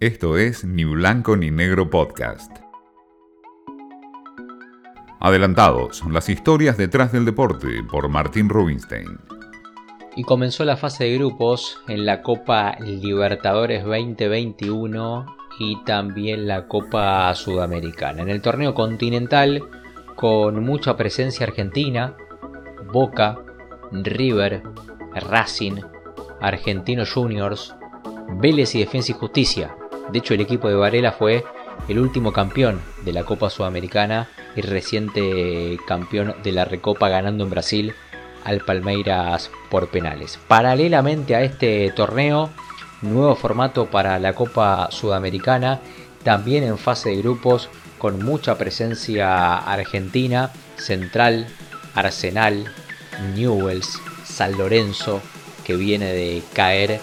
Esto es Ni Blanco ni Negro Podcast. Adelantados, las historias detrás del deporte por Martín Rubinstein. Y comenzó la fase de grupos en la Copa Libertadores 2021 y también la Copa Sudamericana. En el torneo continental, con mucha presencia argentina, Boca, River, Racing, Argentino Juniors, Vélez y Defensa y Justicia de hecho, el equipo de Varela fue el último campeón de la Copa Sudamericana y reciente campeón de la Recopa ganando en Brasil al Palmeiras por penales. Paralelamente a este torneo, nuevo formato para la Copa Sudamericana, también en fase de grupos con mucha presencia argentina, Central, Arsenal, Newells, San Lorenzo, que viene de caer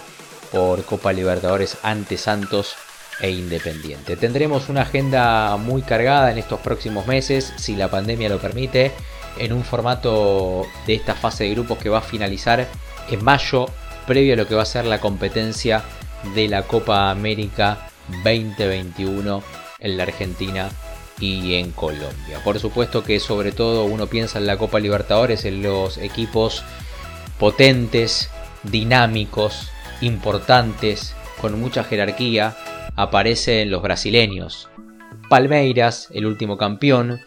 por Copa Libertadores ante Santos e independiente. Tendremos una agenda muy cargada en estos próximos meses, si la pandemia lo permite, en un formato de esta fase de grupos que va a finalizar en mayo, previo a lo que va a ser la competencia de la Copa América 2021 en la Argentina y en Colombia. Por supuesto que sobre todo uno piensa en la Copa Libertadores, en los equipos potentes, dinámicos, importantes, con mucha jerarquía, aparecen los brasileños. Palmeiras, el último campeón,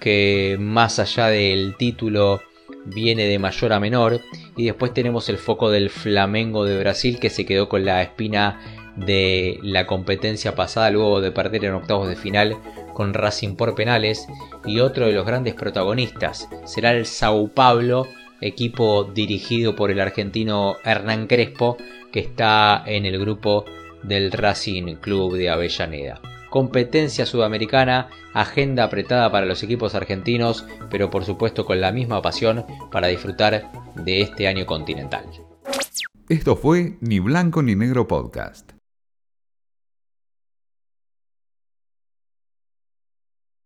que más allá del título viene de mayor a menor. Y después tenemos el foco del Flamengo de Brasil, que se quedó con la espina de la competencia pasada luego de perder en octavos de final con Racing por penales. Y otro de los grandes protagonistas será el Sao Paulo, equipo dirigido por el argentino Hernán Crespo, que está en el grupo del Racing Club de Avellaneda. Competencia sudamericana, agenda apretada para los equipos argentinos, pero por supuesto con la misma pasión para disfrutar de este año continental. Esto fue Ni Blanco ni Negro Podcast.